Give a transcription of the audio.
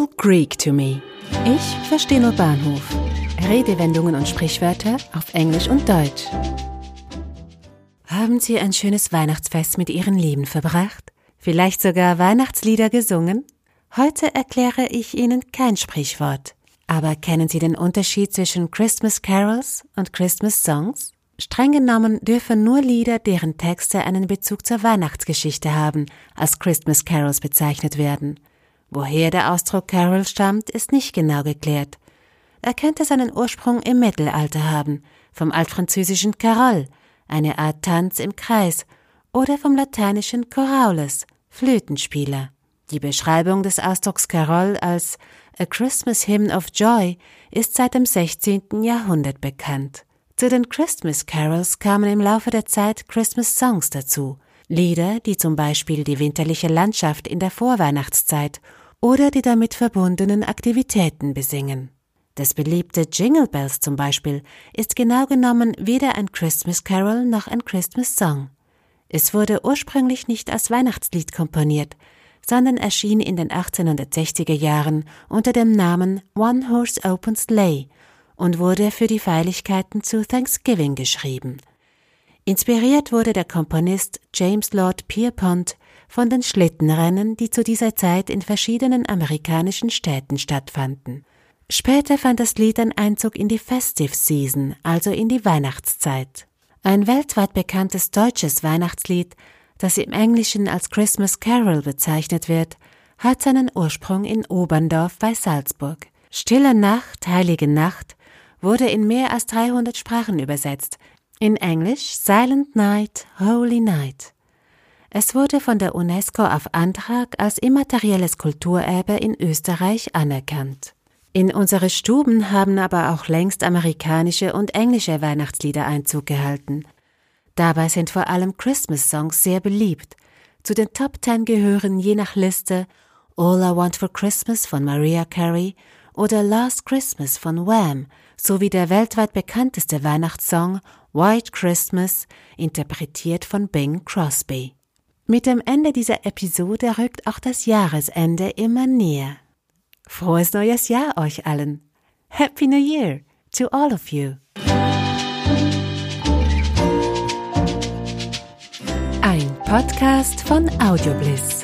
all Greek to me. Ich verstehe nur Bahnhof. Redewendungen und Sprichwörter auf Englisch und Deutsch. Haben Sie ein schönes Weihnachtsfest mit Ihren Lieben verbracht? Vielleicht sogar Weihnachtslieder gesungen? Heute erkläre ich Ihnen kein Sprichwort. Aber kennen Sie den Unterschied zwischen Christmas Carols und Christmas Songs? Streng genommen dürfen nur Lieder, deren Texte einen Bezug zur Weihnachtsgeschichte haben, als Christmas Carols bezeichnet werden. Woher der Ausdruck Carol stammt, ist nicht genau geklärt. Er könnte seinen Ursprung im Mittelalter haben, vom altfranzösischen Carol, eine Art Tanz im Kreis, oder vom lateinischen Choraules, Flötenspieler. Die Beschreibung des Ausdrucks Carol als A Christmas Hymn of Joy ist seit dem 16. Jahrhundert bekannt. Zu den Christmas Carols kamen im Laufe der Zeit Christmas Songs dazu, Lieder, die zum Beispiel die winterliche Landschaft in der Vorweihnachtszeit oder die damit verbundenen Aktivitäten besingen. Das beliebte Jingle Bells zum Beispiel ist genau genommen weder ein Christmas Carol noch ein Christmas Song. Es wurde ursprünglich nicht als Weihnachtslied komponiert, sondern erschien in den 1860er Jahren unter dem Namen One Horse Open Sleigh und wurde für die Feierlichkeiten zu Thanksgiving geschrieben. Inspiriert wurde der Komponist James Lord Pierpont von den Schlittenrennen, die zu dieser Zeit in verschiedenen amerikanischen Städten stattfanden. Später fand das Lied einen Einzug in die Festive Season, also in die Weihnachtszeit. Ein weltweit bekanntes deutsches Weihnachtslied, das im Englischen als Christmas Carol bezeichnet wird, hat seinen Ursprung in Oberndorf bei Salzburg. Stille Nacht, heilige Nacht wurde in mehr als 300 Sprachen übersetzt, in Englisch Silent Night, Holy Night. Es wurde von der UNESCO auf Antrag als immaterielles Kulturerbe in Österreich anerkannt. In unsere Stuben haben aber auch längst amerikanische und englische Weihnachtslieder Einzug gehalten. Dabei sind vor allem Christmas-Songs sehr beliebt. Zu den Top Ten gehören je nach Liste All I Want for Christmas von Mariah Carey oder Last Christmas von Wham sowie der weltweit bekannteste Weihnachtssong White Christmas, interpretiert von Bing Crosby. Mit dem Ende dieser Episode rückt auch das Jahresende immer näher. Frohes neues Jahr euch allen. Happy New Year to all of you. Ein Podcast von Audiobliss.